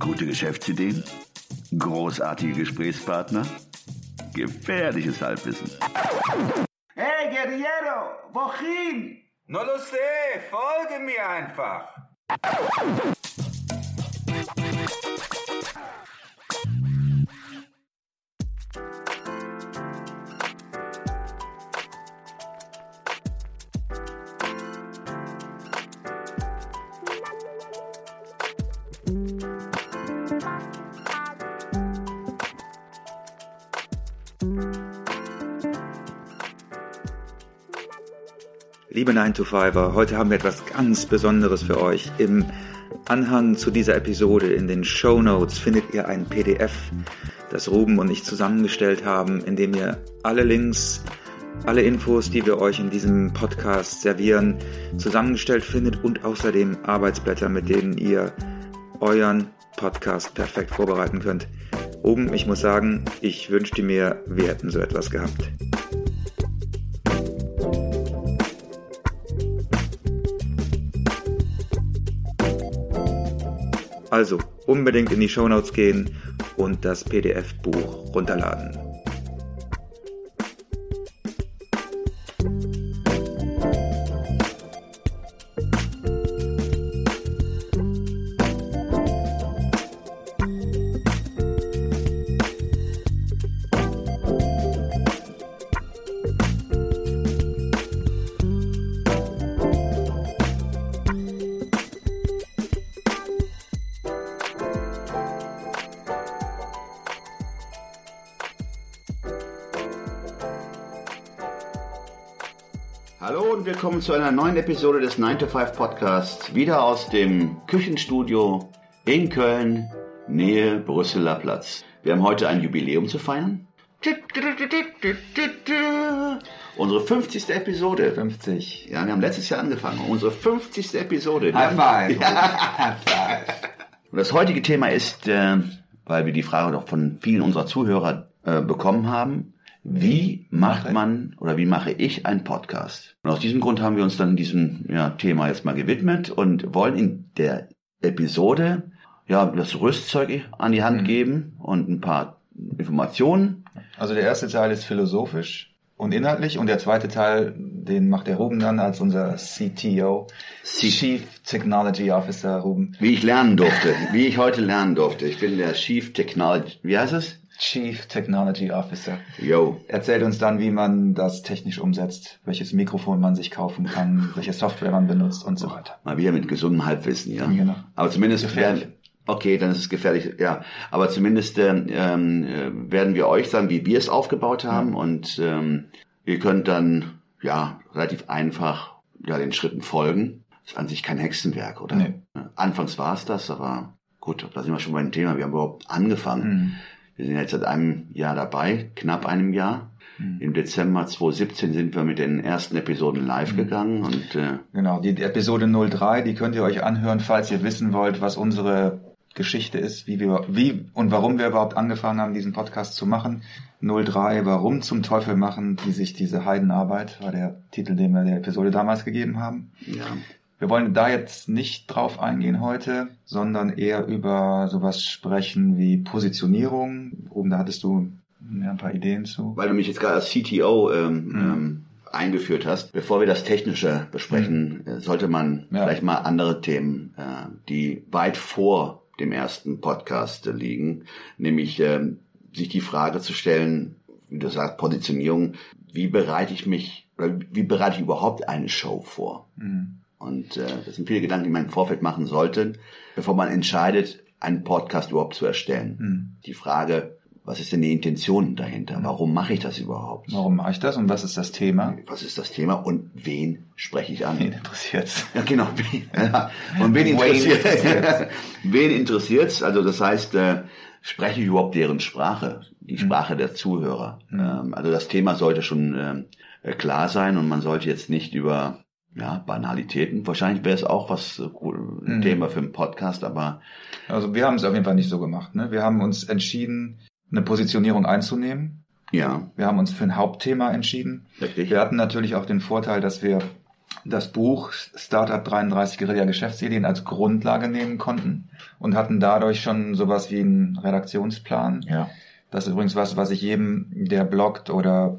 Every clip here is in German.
Gute Geschäftsideen? Großartige Gesprächspartner? Gefährliches Halbwissen. Hey, Guerriero, wohin? No lo sé, folge mir einfach. Liebe 9to5er, heute haben wir etwas ganz Besonderes für euch. Im Anhang zu dieser Episode in den Show Notes findet ihr ein PDF, das Ruben und ich zusammengestellt haben, in dem ihr alle Links, alle Infos, die wir euch in diesem Podcast servieren, zusammengestellt findet und außerdem Arbeitsblätter, mit denen ihr euren Podcast perfekt vorbereiten könnt. Ruben, ich muss sagen, ich wünschte mir, wir hätten so etwas gehabt. Also unbedingt in die Shownotes gehen und das PDF-Buch runterladen. Hallo und willkommen zu einer neuen Episode des 9 to 5 Podcasts. Wieder aus dem Küchenstudio in Köln, Nähe Brüsseler Platz. Wir haben heute ein Jubiläum zu feiern. Unsere 50. Episode. 50. Ja, wir haben letztes Jahr angefangen. Unsere 50. Episode. High five. High five. Und das heutige Thema ist, äh, weil wir die Frage doch von vielen unserer Zuhörer äh, bekommen haben, wie macht man oder wie mache ich einen Podcast? Und aus diesem Grund haben wir uns dann diesem ja, Thema jetzt mal gewidmet und wollen in der Episode ja das Rüstzeug an die Hand Mhm. geben und ein paar Informationen. Also der erste Teil ist philosophisch und inhaltlich und der zweite Teil, den macht der Ruben dann als unser CTO, C- Chief Technology Officer Ruben. Wie ich lernen durfte, wie ich heute lernen durfte. Ich bin der Chief Technology, wie heißt es? Chief Technology Officer. Yo. Erzählt uns dann, wie man das technisch umsetzt, welches Mikrofon man sich kaufen kann, welche Software man benutzt und so weiter. Mal wieder mit gesundem Halbwissen, ja. Genau. Aber zumindest Gefährlich. werden, okay, dann ist es gefährlich, ja. Aber zumindest ähm, äh, werden wir euch sagen, wie wir es aufgebaut haben und ähm, ihr könnt dann ja relativ einfach ja den Schritten folgen. Ist an sich kein Hexenwerk, oder? Nee. Anfangs war es das, aber gut, da sind wir schon beim Thema. Wir haben überhaupt angefangen. Mhm. Wir sind jetzt seit einem Jahr dabei, knapp einem Jahr. Mhm. Im Dezember 2017 sind wir mit den ersten Episoden live gegangen und äh, Genau, die Episode 03, die könnt ihr euch anhören, falls ihr wissen wollt, was unsere Geschichte ist, wie wir, wie und warum wir überhaupt angefangen haben, diesen Podcast zu machen. 03, warum zum Teufel machen die sich diese Heidenarbeit, war der Titel, den wir der Episode damals gegeben haben. ja. Wir wollen da jetzt nicht drauf eingehen heute, sondern eher über sowas sprechen wie Positionierung. Oben, da hattest du ja, ein paar Ideen zu. Weil du mich jetzt gerade als CTO ähm, Mhm. ähm, eingeführt hast, bevor wir das Technische besprechen, äh, sollte man Ja. vielleicht mal andere Themen, äh, die weit vor dem ersten Podcast äh, liegen, nämlich ähm, sich die Frage zu stellen, wie du sagst, Positionierung, wie bereite ich mich, oder wie bereite ich überhaupt eine Show vor? Mhm. Und äh, das sind viele Gedanken, die man im Vorfeld machen sollte, bevor man entscheidet, einen Podcast überhaupt zu erstellen. Mhm. Die Frage, was ist denn die Intention dahinter? Warum mache ich das überhaupt? Warum mache ich das und was ist das Thema? Was ist das Thema und wen spreche ich an? Wen interessiert's? Ja, genau. Ja. Und wen Wen interessiert interessiert's? Wen interessiert's? Also das heißt, äh, spreche ich überhaupt deren Sprache, die Mhm. Sprache der Zuhörer? Ähm, also das Thema sollte schon äh, klar sein und man sollte jetzt nicht über ja, Banalitäten. Wahrscheinlich wäre es auch was äh, ein Mhm. Thema für einen Podcast, aber Also wir haben es auf jeden Fall nicht so gemacht. Ne? Wir haben uns entschieden, eine Positionierung einzunehmen. ja, Wir haben uns für ein Hauptthema entschieden. richtig. Wir hatten natürlich auch den Vorteil, dass wir das Buch Startup 33 Guerilla Geschäftsideen als Grundlage nehmen konnten und hatten dadurch schon sowas wie einen Redaktionsplan. Ja. Das ist übrigens was, was ich jedem, der bloggt oder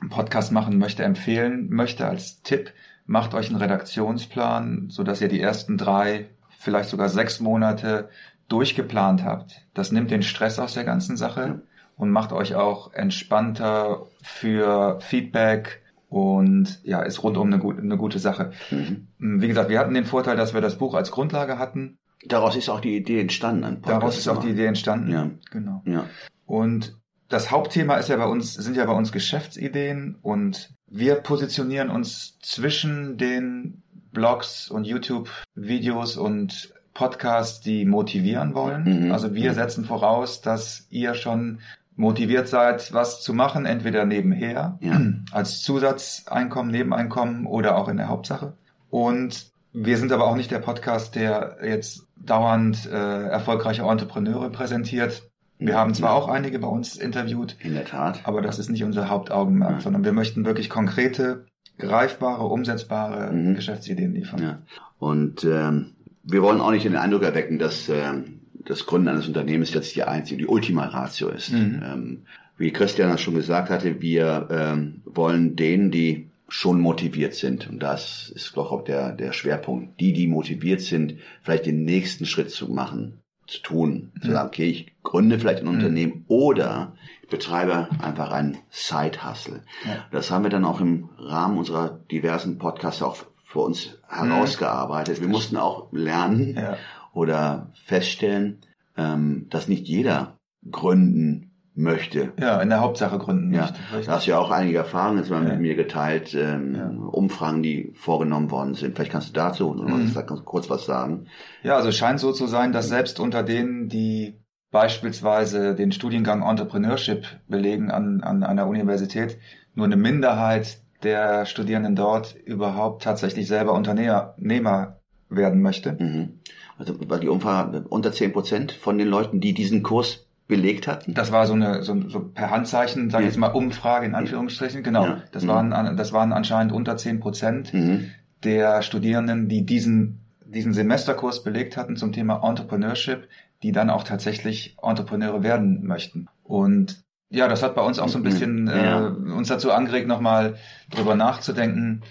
einen Podcast machen möchte, empfehlen möchte als Tipp. Macht euch einen Redaktionsplan, so dass ihr die ersten drei, vielleicht sogar sechs Monate durchgeplant habt. Das nimmt den Stress aus der ganzen Sache und macht euch auch entspannter für Feedback und ja, ist rundum eine, gute eine gute Sache. Mhm. Wie gesagt, wir hatten den Vorteil, dass wir das Buch als Grundlage hatten. Daraus ist auch die Idee entstanden. Daraus ist auch die. Idee entstanden. Ja. Genau. Ja. Und das Hauptthema ist ja bei uns, sind ja bei uns Geschäftsideen und wir positionieren uns zwischen den Blogs und YouTube-Videos und Podcasts, die motivieren wollen. Mhm. Also wir Mhm. setzen voraus, dass ihr schon motiviert seid, was zu machen, entweder nebenher, Ja. als Zusatzeinkommen, Nebeneinkommen oder auch in der Hauptsache. Und wir sind aber auch nicht der Podcast, der jetzt dauernd äh, erfolgreiche Entrepreneure präsentiert. Wir haben zwar auch einige bei uns interviewt, In der Tat. aber das ist nicht unser Hauptaugenmerk, Ja. sondern wir möchten wirklich konkrete, greifbare, umsetzbare Mhm. Geschäftsideen liefern. Ja. Und ähm, wir wollen auch nicht den Eindruck erwecken, dass ähm, das Gründen eines Unternehmens jetzt die einzige, die Ultima Ratio ist. Mhm. Ähm, wie Christian das schon gesagt hatte, wir ähm, wollen denen, die schon motiviert sind, und das ist, glaube ich, auch der, der Schwerpunkt, die, die motiviert sind, vielleicht den nächsten Schritt zu machen, zu tun. Zu Mhm. sagen, okay, ich gründe vielleicht ein Mhm. Unternehmen oder ich betreibe einfach einen Side-Hustle. Ja. Das haben wir dann auch im Rahmen unserer diversen Podcasts auch für uns herausgearbeitet. Wir mussten auch lernen Ja. oder feststellen, ähm, dass nicht jeder gründen möchte. Ja, in der Hauptsache gründen Ja, nicht. Da hast du ja auch einige Erfahrungen jetzt mal Ja. mit mir geteilt, ähm, Ja. Umfragen, die vorgenommen worden sind. Vielleicht kannst du dazu Mhm. kurz was sagen. Ja, also es scheint so zu sein, dass selbst unter denen, die beispielsweise den Studiengang Entrepreneurship belegen an, an einer Universität, nur eine Minderheit der Studierenden dort überhaupt tatsächlich selber Unternehmer werden möchte. Mhm. Also war die Umfrage unter 10 Prozent von den Leuten, die diesen Kurs belegt hatten? Das war so eine so, so per Handzeichen, sage ich jetzt mal Umfrage in Anführungsstrichen. Genau, Ja. das Mhm. waren das waren anscheinend unter 10 Prozent Mhm. der Studierenden, die diesen diesen Semesterkurs belegt hatten zum Thema Entrepreneurship, die dann auch tatsächlich Entrepreneure werden möchten. Und ja, das hat bei uns auch so ein bisschen Ja. äh, uns dazu angeregt, nochmal drüber nachzudenken,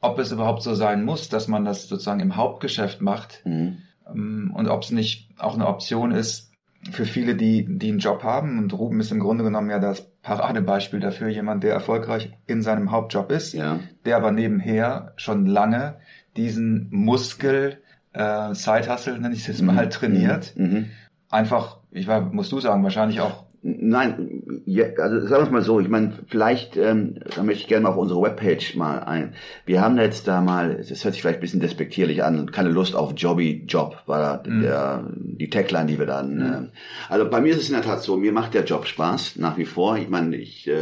ob es überhaupt so sein muss, dass man das sozusagen im Hauptgeschäft macht Mhm. ähm, und ob es nicht auch eine Option ist für viele, die, die einen Job haben. Und Ruben ist im Grunde genommen ja das Paradebeispiel dafür, jemand, der erfolgreich in seinem Hauptjob ist, Ja. der aber nebenher schon lange diesen Muskel, äh, Side-Hustle, nenne ich es jetzt mal, trainiert. Mhm. Einfach, ich war, musst du sagen, wahrscheinlich auch, Nein, ja, also sagen wir es mal so, ich meine, vielleicht, ähm, da möchte ich gerne mal auf unsere Webpage mal ein. Wir haben jetzt da mal, das hört sich vielleicht ein bisschen despektierlich an, keine Lust auf Jobby Job, war da Mhm. der, die Tagline, die wir dann. Mhm. ähm, also bei mir ist es in der Tat so, mir macht der Job Spaß, nach wie vor. Ich meine, ich äh,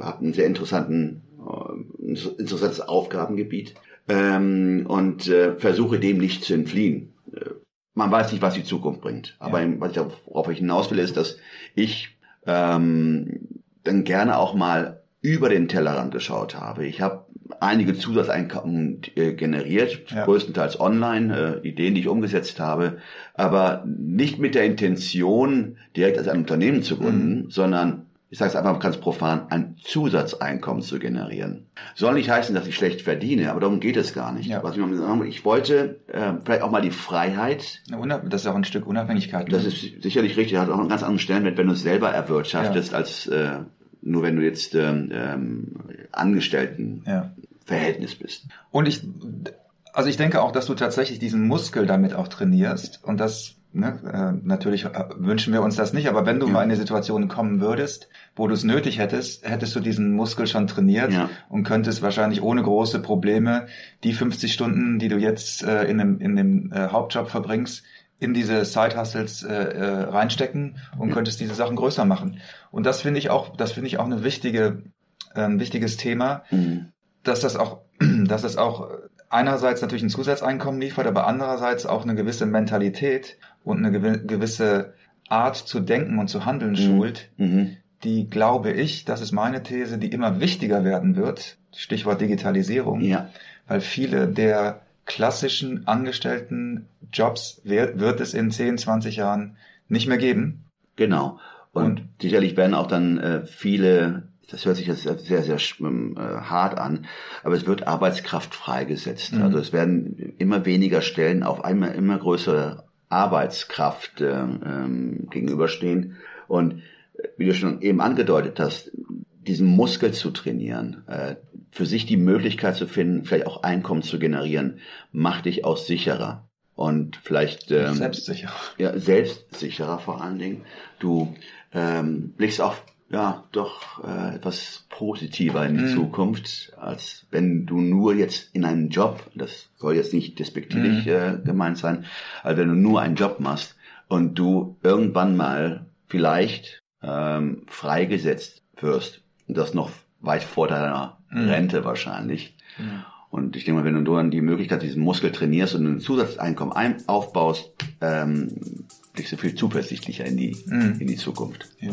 habe einen sehr interessanten, äh, interessantes Aufgabengebiet ähm, und äh, versuche dem nicht zu entfliehen. Äh, man weiß nicht, was die Zukunft bringt. Aber Ja. was ich, worauf ich hinaus will, ist, dass ich ähm, dann gerne auch mal über den Tellerrand geschaut habe. Ich habe einige Zusatzeinkommen äh, generiert, Ja. größtenteils online, äh, Ideen, die ich umgesetzt habe, aber nicht mit der Intention, direkt als ein Unternehmen zu gründen, Mhm. sondern ich sage es einfach ganz profan, ein Zusatzeinkommen zu generieren. Soll nicht heißen, dass ich schlecht verdiene, aber darum geht es gar nicht. Ja. Was ich, mal ich wollte äh, vielleicht auch mal die Freiheit das ist auch ein Stück Unabhängigkeit. das ne? ist sicherlich richtig, hat auch einen ganz anderen Stellenwert, wenn du es selber erwirtschaftest, als äh, nur wenn du jetzt ähm, ähm, Angestelltenverhältnis ja. bist. Und ich, also ich denke auch, dass du tatsächlich diesen Muskel damit auch trainierst. Und das, ne, äh, natürlich äh, wünschen wir uns das nicht, aber wenn du Ja. mal in eine Situation kommen würdest, wo du es nötig hättest, hättest du diesen Muskel schon trainiert Ja. und könntest wahrscheinlich ohne große Probleme die 50 Stunden, die du jetzt äh, in dem, in dem äh, Hauptjob verbringst, in diese Side-Hustles äh, äh, reinstecken und Ja. könntest diese Sachen größer machen. Und das finde ich auch, das finde ich auch eine wichtige, äh, ein wichtiges Thema, Mhm. dass das auch, dass das auch einerseits natürlich ein Zusatzeinkommen liefert, aber andererseits auch eine gewisse Mentalität und eine gewi- gewisse Art zu denken und zu handeln schult, Mhm. die glaube ich, das ist meine These, die immer wichtiger werden wird, Stichwort Digitalisierung. Ja. Weil viele der klassischen angestellten Jobs wird, wird es in 10, 20 Jahren nicht mehr geben. Genau. Und, und sicherlich werden auch dann äh, viele, das hört sich jetzt sehr, sehr, sehr äh, hart an, aber es wird Arbeitskraft freigesetzt. Mhm. Also es werden immer weniger Stellen auf einmal immer größere Arbeitskraft äh, ähm, gegenüberstehen. Und äh, wie du schon eben angedeutet hast, diesen Muskel zu trainieren, äh, für sich die Möglichkeit zu finden, vielleicht auch Einkommen zu generieren, macht dich auch sicherer und vielleicht ähm, selbstsicherer. Ja, selbstsicherer vor allen Dingen. Du ähm, blickst auch ja doch äh, etwas positiver in die mhm. Zukunft, als wenn du nur jetzt in einem Job, das soll jetzt nicht despektierlich mhm. äh, gemeint sein, als wenn du nur einen Job machst und du irgendwann mal vielleicht ähm, freigesetzt wirst, das noch weit vor deiner mhm. Rente wahrscheinlich. Mhm. Und ich denke mal, wenn du dann die Möglichkeit, diesen Muskel trainierst und ein Zusatzeinkommen ein aufbaust, ähm, blickst du viel zuversichtlicher in die, mhm. in die Zukunft. Ja.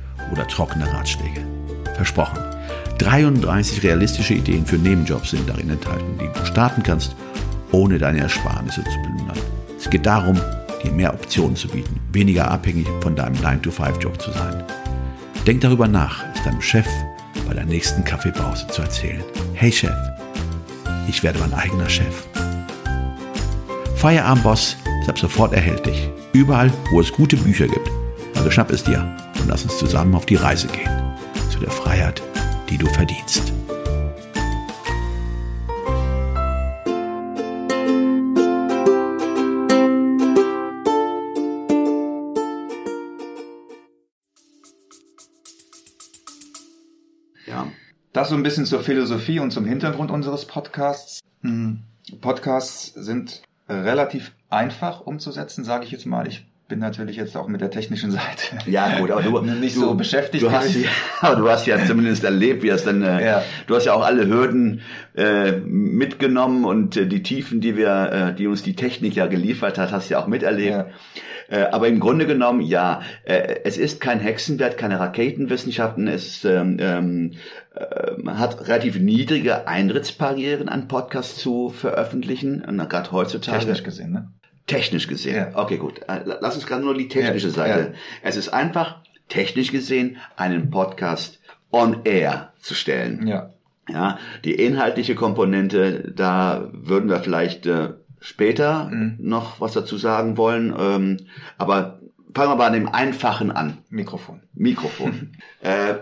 oder trockene Ratschläge. Versprochen. 33 realistische Ideen für Nebenjobs sind darin enthalten, die du starten kannst, ohne deine Ersparnisse zu plündern. Es geht darum, dir mehr Optionen zu bieten, weniger abhängig von deinem 9-to-5-Job zu sein. Denk darüber nach, es deinem Chef bei der nächsten Kaffeepause zu erzählen. Hey Chef, ich werde mein eigener Chef. Feierabendboss ist ab sofort erhältlich. Überall, wo es gute Bücher gibt. Also schnapp es dir und lass uns zusammen auf die Reise gehen. Zu der Freiheit, die du verdienst. Das so ein bisschen zur Philosophie und zum Hintergrund unseres Podcasts. Hm. Podcasts sind relativ einfach umzusetzen, sage ich jetzt mal. Ich bin natürlich jetzt auch mit der technischen Seite ja, gut, aber du, nicht du, so beschäftigt. Du hast, ja, du hast ja zumindest erlebt, wie es dann, äh, ja. du hast ja auch alle Hürden äh, mitgenommen und äh, die Tiefen, die wir, äh, die uns die Technik ja geliefert hat, hast du ja auch miterlebt. Ja. Äh, aber im Grunde genommen, ja, äh, es ist kein Hexenwert, keine Raketenwissenschaften. Es ähm, ähm, äh, hat relativ niedrige Eintrittsbarrieren, einen Podcast zu veröffentlichen, gerade heutzutage. Technisch gesehen, ne? Technisch gesehen. Ja. Okay, gut. Äh, lass uns gerade nur die technische ja, Seite. Ja. Es ist einfach, technisch gesehen, einen Podcast on air zu stellen. Ja. Ja, die inhaltliche Komponente, da würden wir vielleicht äh, später mhm. noch was dazu sagen wollen. Ähm, aber fangen wir bei dem Einfachen an. Mikrofon. Mikrofon. äh,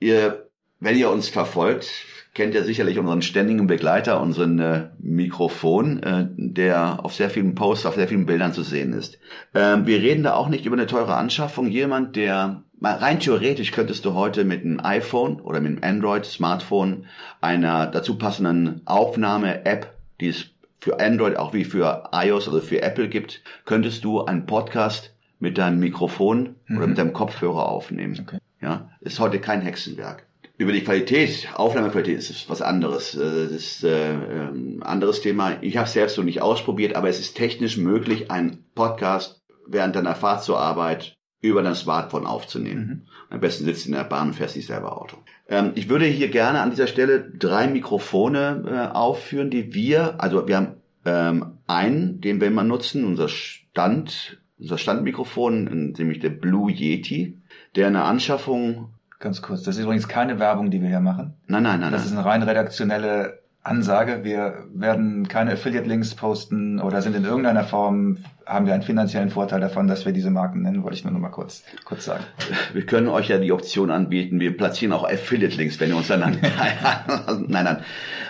ihr, wenn ihr uns verfolgt, kennt ihr sicherlich unseren ständigen Begleiter, unseren äh, Mikrofon, äh, der auf sehr vielen Posts, auf sehr vielen Bildern zu sehen ist. Ähm, wir reden da auch nicht über eine teure Anschaffung. Jemand, der rein theoretisch könntest du heute mit einem iPhone oder mit einem Android-Smartphone einer dazu passenden Aufnahme-App, die es für Android auch wie für iOS oder für Apple gibt, könntest du einen Podcast mit deinem Mikrofon mhm. oder mit deinem Kopfhörer aufnehmen. Okay. Ja, ist heute kein Hexenwerk. Über die Qualität, Aufnahmequalität ist was anderes. Äh, das ist äh, ein anderes Thema. Ich habe es selbst noch nicht ausprobiert, aber es ist technisch möglich, einen Podcast während deiner Fahrt zur Arbeit über dein Smartphone aufzunehmen. Mhm. Am besten sitzt du in der Bahn und fährst nicht selber Auto. Ähm, ich würde hier gerne an dieser Stelle drei Mikrofone äh, aufführen, die wir, also wir haben ähm, einen, den wir immer nutzen, unser Stand, unser Standmikrofon, nämlich der Blue Yeti, der eine Anschaffung Ganz kurz, das ist übrigens keine Werbung, die wir hier machen. Nein, nein, nein. Das nein. ist eine rein redaktionelle Ansage. Wir werden keine Affiliate-Links posten oder sind in irgendeiner Form, haben wir einen finanziellen Vorteil davon, dass wir diese Marken nennen, wollte ich nur noch mal kurz, kurz sagen. Wir können euch ja die Option anbieten, wir platzieren auch Affiliate-Links, wenn ihr uns dann... nein, nein.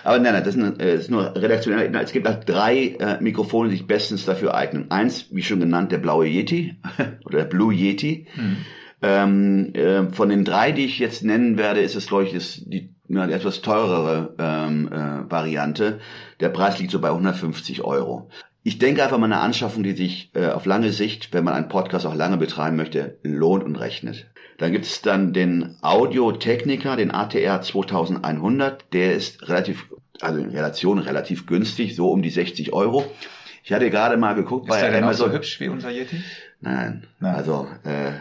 Aber nein, nein, das ist nur redaktionell. Es gibt halt drei äh, Mikrofone, die sich bestens dafür eignen. Eins, wie schon genannt, der blaue Yeti oder der Blue Yeti. Mhm. Ähm, äh, von den drei, die ich jetzt nennen werde, ist es, glaube ich, das, die, die etwas teurere ähm, äh, Variante. Der Preis liegt so bei 150 Euro. Ich denke einfach mal eine Anschaffung, die sich äh, auf lange Sicht, wenn man einen Podcast auch lange betreiben möchte, lohnt und rechnet. Dann gibt es dann den Audio Technica, den ATR 2100. Der ist relativ, also in Relation relativ günstig, so um die 60 Euro. Ich hatte gerade mal geguckt Ist der bei denn auch Amazon. so hübsch wie unser Yeti? Nein, Nein. also äh,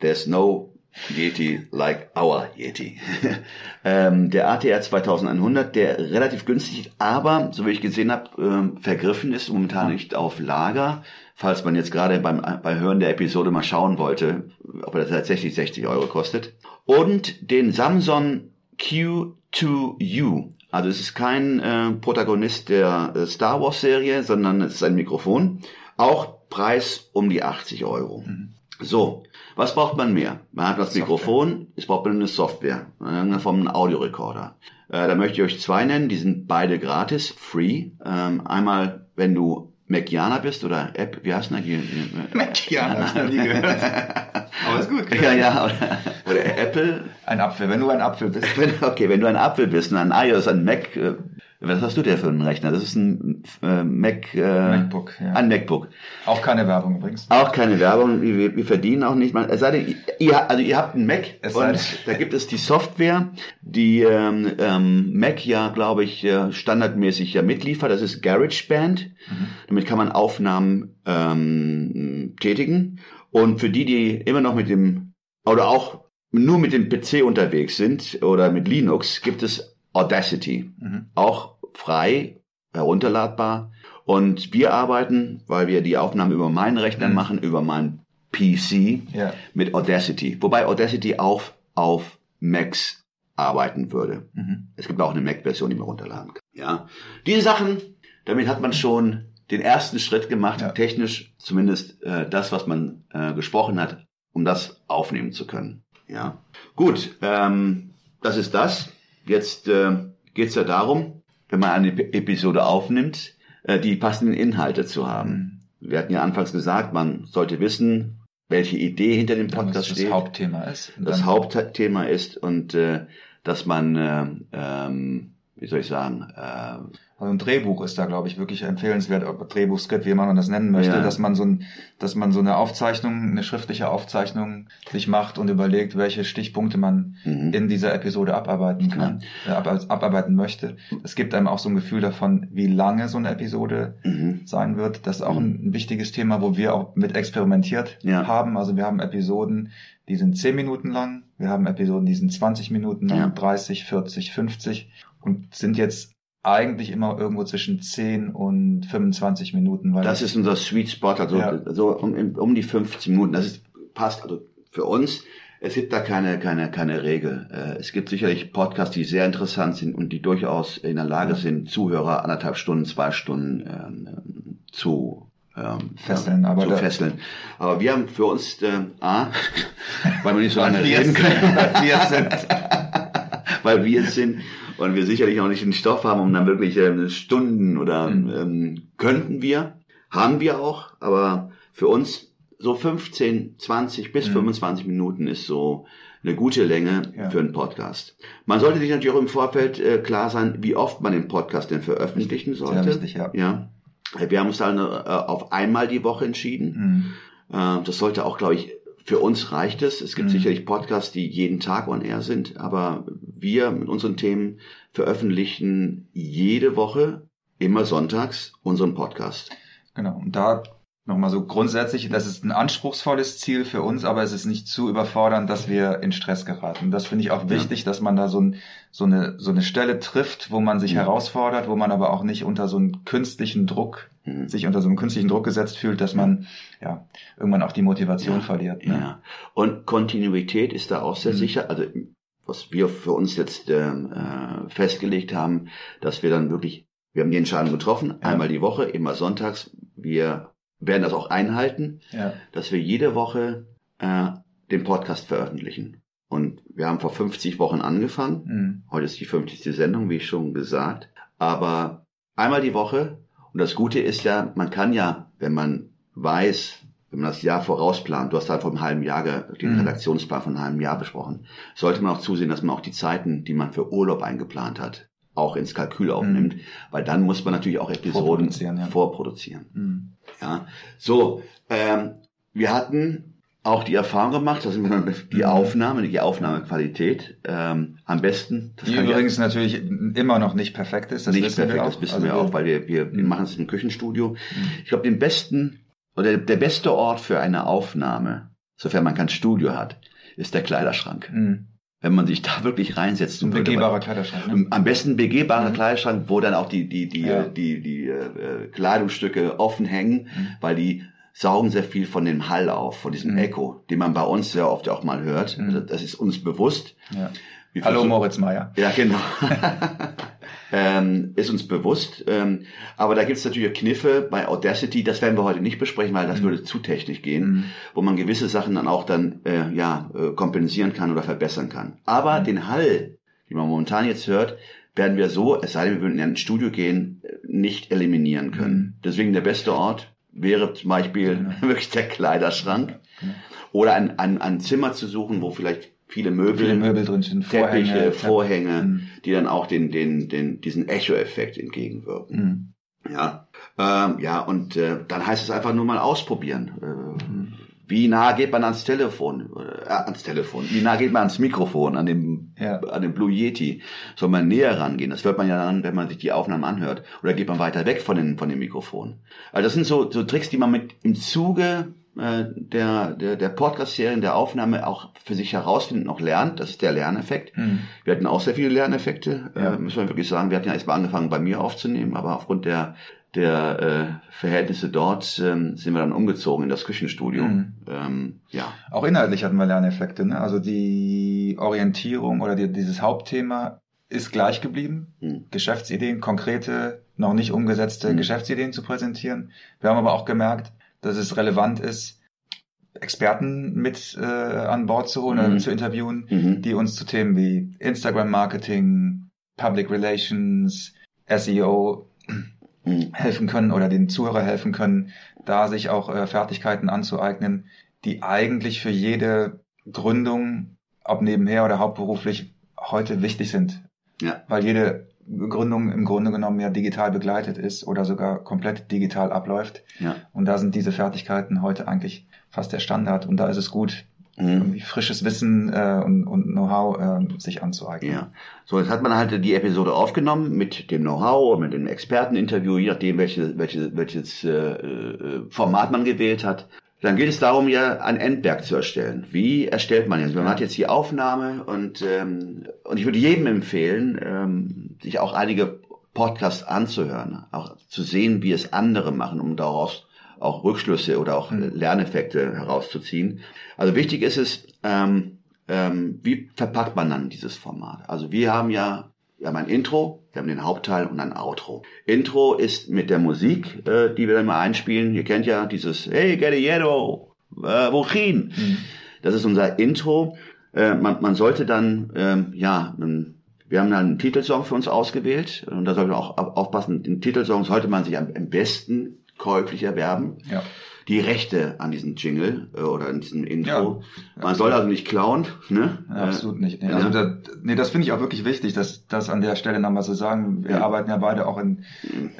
there's no Yeti like our Yeti. ähm, der ATR 2100, der relativ günstig, aber so wie ich gesehen habe, ähm, vergriffen ist, momentan nicht auf Lager. Falls man jetzt gerade beim bei Hören der Episode mal schauen wollte, ob er tatsächlich 60 Euro kostet. Und den Samsung Q2U. Also es ist kein äh, Protagonist der äh, Star Wars Serie, sondern es ist ein Mikrofon. Auch Preis um die 80 Euro. So, was braucht man mehr? Man hat das Mikrofon, es braucht man eine Software, äh, vom Audiorekorder. Äh, da möchte ich euch zwei nennen, die sind beide gratis, free. Ähm, einmal, wenn du Macianer bist oder App, wie heißt denn hier? Macianer, hab ich noch nie gehört. Aber ist gut. Ja, ja, oder, oder Apple. Ein Apfel, wenn du ein Apfel bist. Okay, wenn du ein Apfel bist und ein iOS, ein Mac, äh, was hast du denn für einen Rechner? Das ist ein äh, Mac, äh, MacBook, ja. ein MacBook. Auch keine Werbung übrigens. Auch keine Werbung, wir, wir- verdienen auch nicht mal. Es sei denn, ihr, also ihr habt einen Mac Es und da gibt es die Software, die ähm, ähm, Mac ja, glaube ich, äh, standardmäßig ja mitliefert. Das ist GarageBand. Damit kann man Aufnahmen ähm, tätigen. Und für die, die immer noch mit dem oder auch nur mit dem PC unterwegs sind oder mit Linux, gibt es Audacity. Mhm. Auch frei, herunterladbar. Und wir arbeiten, weil wir die Aufnahmen über meinen Rechner Mhm. machen, über meinen PC Ja. mit Audacity. Wobei Audacity auch auf Macs arbeiten würde. Mhm. Es gibt auch eine Mac-Version, die man runterladen kann. Ja. Diese Sachen, damit hat man schon den ersten Schritt gemacht, Ja. technisch zumindest äh, das, was man äh, gesprochen hat, um das aufnehmen zu können. Ja. Gut, ähm, das ist das. Jetzt äh, geht es ja darum, wenn man eine Ep- Episode aufnimmt, äh, die passenden Inhalte zu haben. Wir hatten ja anfangs gesagt, man sollte wissen, welche Idee hinter dem Podcast das steht Hauptthema ist. Das Hauptthema ist und äh, dass man, äh, ähm, wie soll ich sagen, äh, Also ein Drehbuch ist da, glaube ich, wirklich empfehlenswert, ob Drehbuch, Skript, wie man das nennen möchte, Ja. dass man so ein, dass man so eine Aufzeichnung, eine schriftliche Aufzeichnung sich macht und überlegt, welche Stichpunkte man mhm. in dieser Episode abarbeiten kann, äh, ab, abarbeiten möchte. Es gibt einem auch so ein Gefühl davon, wie lange so eine Episode Mhm. sein wird. Das ist auch ein, ein wichtiges Thema, wo wir auch mit experimentiert Ja. haben. Also wir haben Episoden, die sind 10 Minuten lang, wir haben Episoden, die sind 20 Minuten lang, Ja. 30, 40, 50 und sind jetzt eigentlich immer irgendwo zwischen 10 und 25 Minuten. Weil das ist unser Sweet Spot, also Ja. so um, um die 15 Minuten. Das ist, passt also für uns. Es gibt da keine, keine, keine Regel. Äh, Es gibt sicherlich Podcasts, die sehr interessant sind und die durchaus in der Lage sind, Zuhörer anderthalb Stunden, zwei Stunden ähm, zu ähm, Fesseln, aber zu fesseln. Aber wir haben für uns äh, A, weil wir nicht so lange reden können. weil wir sind. weil wir sind und wir sicherlich auch nicht den Stoff haben, um dann wirklich ähm, Stunden oder Mhm. ähm, könnten wir, haben wir auch, aber für uns so 15, 20 bis Mhm. 25 Minuten ist so eine gute Länge Ja. für einen Podcast. Man sollte sich natürlich auch im Vorfeld äh, klar sein, wie oft man den Podcast denn veröffentlichen sollte. Sehr wichtig, ja. ja. Wir haben uns dann äh, auf einmal die Woche entschieden. Mhm. Äh, Das sollte auch, glaube ich, für uns reicht es. Es gibt Mhm. sicherlich Podcasts, die jeden Tag on air sind, aber wir mit unseren Themen veröffentlichen jede Woche, immer sonntags, unseren Podcast. Genau. Und da nochmal so grundsätzlich, das ist ein anspruchsvolles Ziel für uns, aber es ist nicht zu überfordernd, dass wir in Stress geraten. Das finde ich auch wichtig, dass man da so, ein, so, eine, so eine Stelle trifft, wo man sich Mhm. herausfordert, wo man aber auch nicht unter so einem künstlichen Druck, Mhm. sich unter so einem künstlichen Druck gesetzt fühlt, dass man ja irgendwann auch die Motivation Ja, verliert. Ne? Ja. Und Kontinuität ist da auch sehr Mhm. sicher. Also was wir für uns jetzt ähm, äh, festgelegt haben, dass wir dann wirklich, wir haben die Entscheidung getroffen, Ja. einmal die Woche, immer sonntags. Wir werden das auch einhalten. Ja. dass wir jede Woche äh, den Podcast veröffentlichen. Und wir haben vor 50 Wochen angefangen. Mhm. Heute ist die 50. Sendung, wie schon gesagt. Aber einmal die Woche. Und das Gute ist ja, man kann ja, wenn man weiß, wenn man das Jahr vorausplant, du hast halt vor einem halben Jahr den Mhm. Redaktionsplan von einem halben Jahr besprochen, sollte man auch zusehen, dass man auch die Zeiten, die man für Urlaub eingeplant hat, auch ins Kalkül aufnimmt, weil dann muss man natürlich auch Episoden Vorproduzieren, ja. vorproduzieren. Mhm. Ja, so, ähm, wir hatten auch die Erfahrung gemacht, dass wir dann die Mhm. Aufnahme, die Aufnahmequalität ähm, am besten, das Die kann ich übrigens natürlich immer noch nicht perfekt ist, das nicht wissen perfekt, wir auch. das wissen Also wir auch, weil wir, wir, Mhm. machen es im Küchenstudio. Ich glaube, den besten oder der beste Ort für eine Aufnahme, sofern man kein Studio hat, ist der Kleiderschrank. Mhm. Wenn man sich da wirklich reinsetzt Ein begehbarer Kleiderschrank. Ne? am besten begehbarer Mhm. Kleiderschrank, wo dann auch die, die, die, Ja. äh, die, die äh, Kleidungsstücke offen hängen, Mhm. weil die saugen sehr viel von dem Hall auf, von diesem Mhm. Echo, den man bei uns sehr oft auch mal hört. Also Das ist uns bewusst. Ja. Hallo Moritz Meyer. Ja, genau. ähm, ist uns bewusst. Ähm, aber da gibt es natürlich Kniffe bei Audacity, das werden wir heute nicht besprechen, weil das Mhm. würde zu technisch gehen, Mhm. wo man gewisse Sachen dann auch dann äh, ja, äh, kompensieren kann oder verbessern kann. Aber Mhm. den Hall, den man momentan jetzt hört, werden wir so, es sei denn, wir würden in ein Studio gehen, äh, nicht eliminieren können. Mhm. Deswegen der beste Ort wäre zum Beispiel Genau. wirklich der Kleiderschrank Genau. oder ein, ein, ein Zimmer zu suchen, wo vielleicht viele Möbel, Viele Möbel drin sind, Teppiche, Vorhänge, Vorhänge, Mhm. die dann auch den, den, den, diesen Echo-Effekt entgegenwirken. Mhm. Ja, ähm, ja, und äh, dann heißt es einfach nur mal ausprobieren. Äh, Mhm. Wie nah geht man ans Telefon? Äh, ans Telefon. Wie nah geht man ans Mikrofon, an dem, Ja. an dem Blue Yeti? Soll man näher rangehen? Das hört man ja dann, wenn man sich die Aufnahmen anhört. Oder geht man weiter weg von, den, von dem Mikrofon? Also das sind so, so Tricks, die man mit im Zuge äh, der, der, der Podcast-Serien, der Aufnahme auch für sich herausfindet, noch lernt. Das ist der Lerneffekt. Mhm. Wir hatten auch sehr viele Lerneffekte, Ja. äh, müssen wir wirklich sagen. Wir hatten ja erstmal angefangen, bei mir aufzunehmen, aber aufgrund der, der äh, Verhältnisse dort ähm, sind wir dann umgezogen in das Küchenstudio. Mhm. Ähm, ja. Auch inhaltlich hatten wir Lerneffekte. Ne? Also die Orientierung oder die, dieses Hauptthema ist gleich geblieben. Mhm. Geschäftsideen, konkrete, noch nicht umgesetzte Mhm. Geschäftsideen zu präsentieren. Wir haben aber auch gemerkt, dass es relevant ist, Experten mit äh, an Bord zu holen Mhm. oder zu interviewen, Mhm. die uns zu Themen wie Instagram Marketing, Public Relations, SEO Mhm. helfen können oder den Zuhörer helfen können, da sich auch äh, Fertigkeiten anzueignen, die eigentlich für jede Gründung, ob nebenher oder hauptberuflich, heute wichtig sind. Ja. Weil jede Gründung im Grunde genommen ja digital begleitet ist oder sogar komplett digital abläuft. Ja. Und da sind diese Fertigkeiten heute eigentlich fast der Standard. Und da ist es gut, Mhm. frisches Wissen äh, und, und Know-how äh, sich anzueignen. Ja. So, jetzt hat man halt die Episode aufgenommen mit dem Know-how, mit dem Experteninterview, je nachdem, welche, welche, welches äh, äh, Format man gewählt hat. Dann geht es darum, ja ein Endwerk zu erstellen. Wie erstellt man jetzt? Man hat jetzt die Aufnahme und, ähm, und ich würde jedem empfehlen, ähm, sich auch einige Podcasts anzuhören, auch zu sehen, wie es andere machen, um daraus auch Rückschlüsse oder auch Mhm. Lerneffekte herauszuziehen. Also wichtig ist es, ähm, ähm, wie verpackt man dann dieses Format? Also wir haben ja, wir haben ein Intro, wir haben den Hauptteil und ein Outro. Intro ist mit der Musik, äh, die wir dann mal einspielen. Ihr kennt ja dieses Hey Guerrero, äh, wohin? Mhm. Das ist unser Intro. Äh, man, man sollte dann, ähm, ja, ein, wir haben dann einen Titelsong für uns ausgewählt und da sollte man auch au- aufpassen, den Titelsong sollte man sich am, am besten käuflich erwerben. Ja. Die Rechte an diesem Jingle äh, oder an diesem Intro. Ja. Man soll also nicht klauen, ne? Ja, absolut nicht. Nee, ja. also da, nee, das finde ich auch wirklich wichtig, dass das an der Stelle nochmal so sagen. Wir arbeiten ja beide auch in,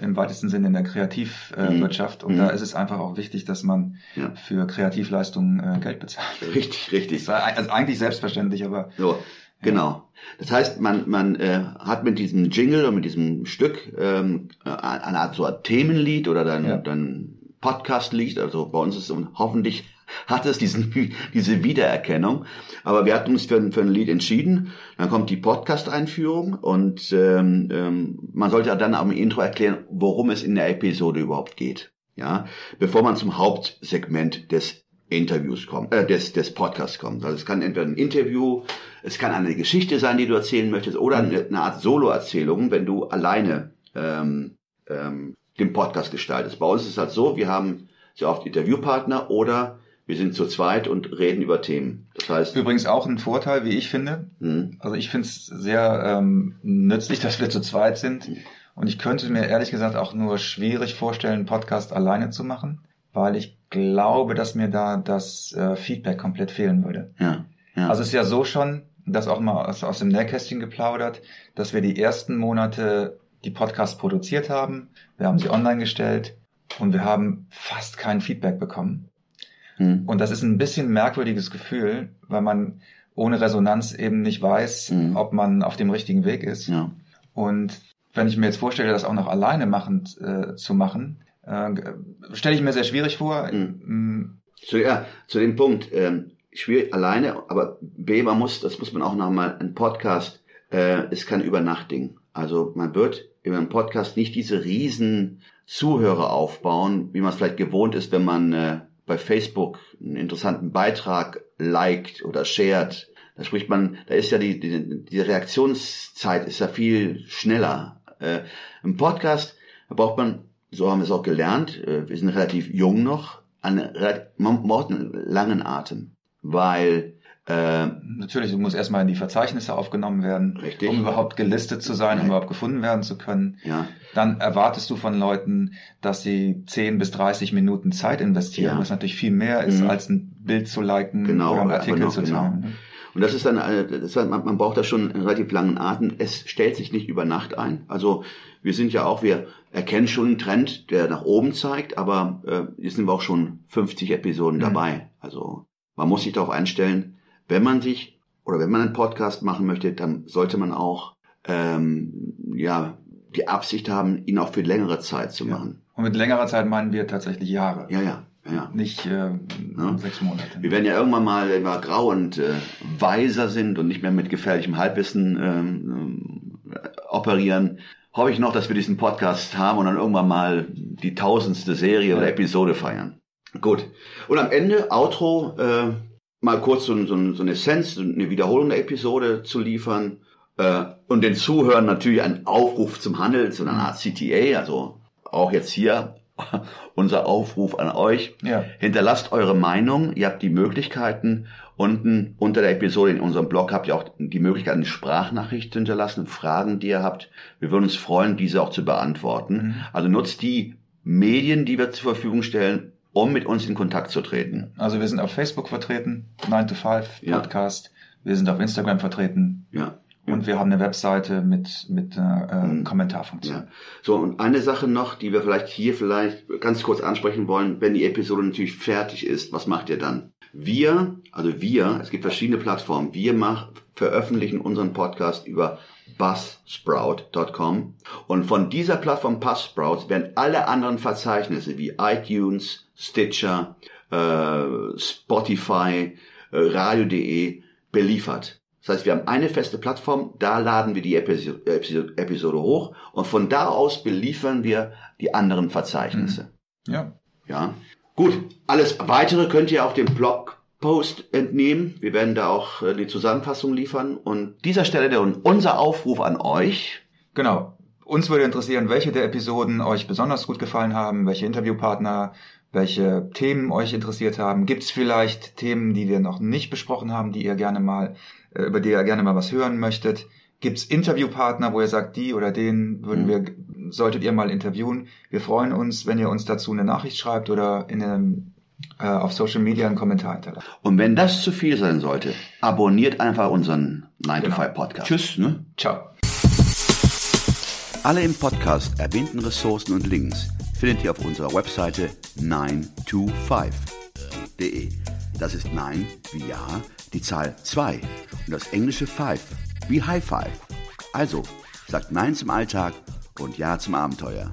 im weitesten Sinne in der Kreativwirtschaft äh, Mhm. Und Mhm. da ist es einfach auch wichtig, dass man für Kreativleistungen äh, Geld bezahlt. Richtig, richtig. Also eigentlich selbstverständlich, aber So, genau. Das heißt, man, man äh, hat mit diesem Jingle und mit diesem Stück ähm, äh, eine Art so ein Themenlied oder dann, Ja. dann Podcast-Lied. Also bei uns ist es und hoffentlich hat es diesen, diese Wiedererkennung. Aber wir hatten uns für, ein- für ein Lied entschieden. Dann kommt die Podcast-Einführung und ähm, ähm, man sollte dann am Intro erklären, worum es in der Episode überhaupt geht. Ja, bevor man zum Hauptsegment des Interviews kommt, äh, des, des Podcasts kommt. Also es kann entweder ein Interview, es kann eine Geschichte sein, die du erzählen möchtest, oder eine, eine Art Solo-Erzählung, wenn du alleine ähm, ähm, den Podcast gestaltest. Bei uns ist es halt so, wir haben sehr oft Interviewpartner oder wir sind zu zweit und reden über Themen. Das heißt, übrigens auch ein Vorteil, wie ich finde. hm, Also ich finde es sehr ähm, nützlich, dass wir zu zweit sind. Und ich könnte mir ehrlich gesagt auch nur schwierig vorstellen, einen Podcast alleine zu machen, weil ich glaube, dass mir da das äh, Feedback komplett fehlen würde. Ja. ja. Also es ist ja so schon, dass auch mal aus, aus dem Nähkästchen geplaudert, dass wir die ersten Monate die Podcasts produziert haben. Wir haben sie online gestellt und wir haben fast kein Feedback bekommen. Hm. Und das ist ein bisschen merkwürdiges Gefühl, weil man ohne Resonanz eben nicht weiß, Mhm. ob man auf dem richtigen Weg ist. ja. Und wenn ich mir jetzt vorstelle, das auch noch alleine machen, äh, zu machen, äh, stelle ich mir sehr schwierig vor. Mhm. Zu, ja, zu dem Punkt, ähm, schwierig alleine, aber B, man muss, das muss man auch nochmal, ein Podcast äh, ist kein Übernachtding. Also man wird über einen Podcast nicht diese riesen Zuhörer aufbauen, wie man es vielleicht gewohnt ist, wenn man äh, bei Facebook einen interessanten Beitrag liked oder shared. Da spricht man, da ist ja die, die, die Reaktionszeit ist ja viel schneller. Äh, Im Podcast braucht man, so haben wir es auch gelernt, äh, wir sind relativ jung noch, einen, man braucht einen langen Atem, weil äh, Natürlich, du musst erstmal in die Verzeichnisse aufgenommen werden, Richtig. um überhaupt gelistet zu sein, um überhaupt gefunden werden zu können. ja, Dann erwartest du von Leuten, dass sie 10 bis 30 Minuten Zeit investieren, Ja. was natürlich viel mehr ist, Mhm. als ein Bild zu liken Genau, oder einen Artikel noch- zu genau. teilen. Und das ist dann, äh, das ist, man, man braucht da schon einen relativ langen Atem. Es stellt sich nicht über Nacht ein. Also wir sind ja auch, wir erkennen schon einen Trend, der nach oben zeigt, aber äh, jetzt sind wir auch schon 50 Episoden Mhm. dabei. Also man muss sich darauf einstellen, wenn man sich oder wenn man einen Podcast machen möchte, dann sollte man auch ähm, ja die Absicht haben, ihn auch für längere Zeit zu Ja. machen. Und mit längerer Zeit meinen wir tatsächlich Jahre, Ja, ja, ja. nicht äh, Ja. sechs Monate. Wir werden ja irgendwann mal, wenn wir grau und äh, weiser sind und nicht mehr mit gefährlichem Halbwissen ähm, ähm, operieren, hoffe ich noch, dass wir diesen Podcast haben und dann irgendwann mal die tausendste Serie oder Ja. Episode feiern. Gut. Und am Ende, Outro, äh, mal kurz so, so, so eine Essenz, eine Wiederholung der Episode zu liefern äh, und den Zuhörern natürlich einen Aufruf zum Handel, so eine Art CTA, also auch jetzt hier unser Aufruf an euch. Ja. Hinterlasst eure Meinung. Ihr habt die Möglichkeiten. Unten unter der Episode in unserem Blog habt ihr auch die Möglichkeit, eine Sprachnachricht zu hinterlassen, Fragen, die ihr habt. Wir würden uns freuen, diese auch zu beantworten. Mhm. Also nutzt die Medien, die wir zur Verfügung stellen, um mit uns in Kontakt zu treten. Also wir sind auf Facebook vertreten, 9 to 5 Ja. Podcast. Wir sind auf Instagram vertreten Ja. und wir haben eine Webseite mit, mit einer äh, Mhm. Kommentarfunktion. Ja. So, und eine Sache noch, die wir vielleicht hier vielleicht ganz kurz ansprechen wollen, wenn die Episode natürlich fertig ist, was macht ihr dann? Wir, also wir, es gibt verschiedene Plattformen, wir mach, veröffentlichen unseren Podcast über buzzsprout.com und von dieser Plattform Buzzsprout werden alle anderen Verzeichnisse wie iTunes, Stitcher, äh, Spotify, äh, radio.de beliefert. Das heißt, wir haben eine feste Plattform, da laden wir die Episo- Episo- Episode hoch und von da aus beliefern wir die anderen Verzeichnisse. Ja. Ja. Gut, alles weitere könnt ihr auch dem Blogpost entnehmen. Wir werden da auch äh, die Zusammenfassung liefern. Und dieser Stelle der unser Aufruf an euch. Genau. Uns würde interessieren, welche der Episoden euch besonders gut gefallen haben, welche Interviewpartner, welche Themen euch interessiert haben. Gibt es vielleicht Themen, die wir noch nicht besprochen haben, die ihr gerne mal, äh, über die ihr gerne mal was hören möchtet? Gibt es Interviewpartner, wo ihr sagt, die oder den würden Mhm. wir, solltet ihr mal interviewen? Wir freuen uns, wenn ihr uns dazu eine Nachricht schreibt oder in einem, äh, auf Social Media einen Kommentar hinterlasst. Und wenn das zu viel sein sollte, abonniert einfach unseren 9 to Genau. 5 Podcast. Tschüss. Ne? Ciao. Alle im Podcast erwähnten Ressourcen und Links findet ihr auf unserer Webseite 925.de. Das ist 9 wie Ja, die Zahl 2 und das englische 5 wie High Five. Also, sagt Nein zum Alltag und Ja zum Abenteuer.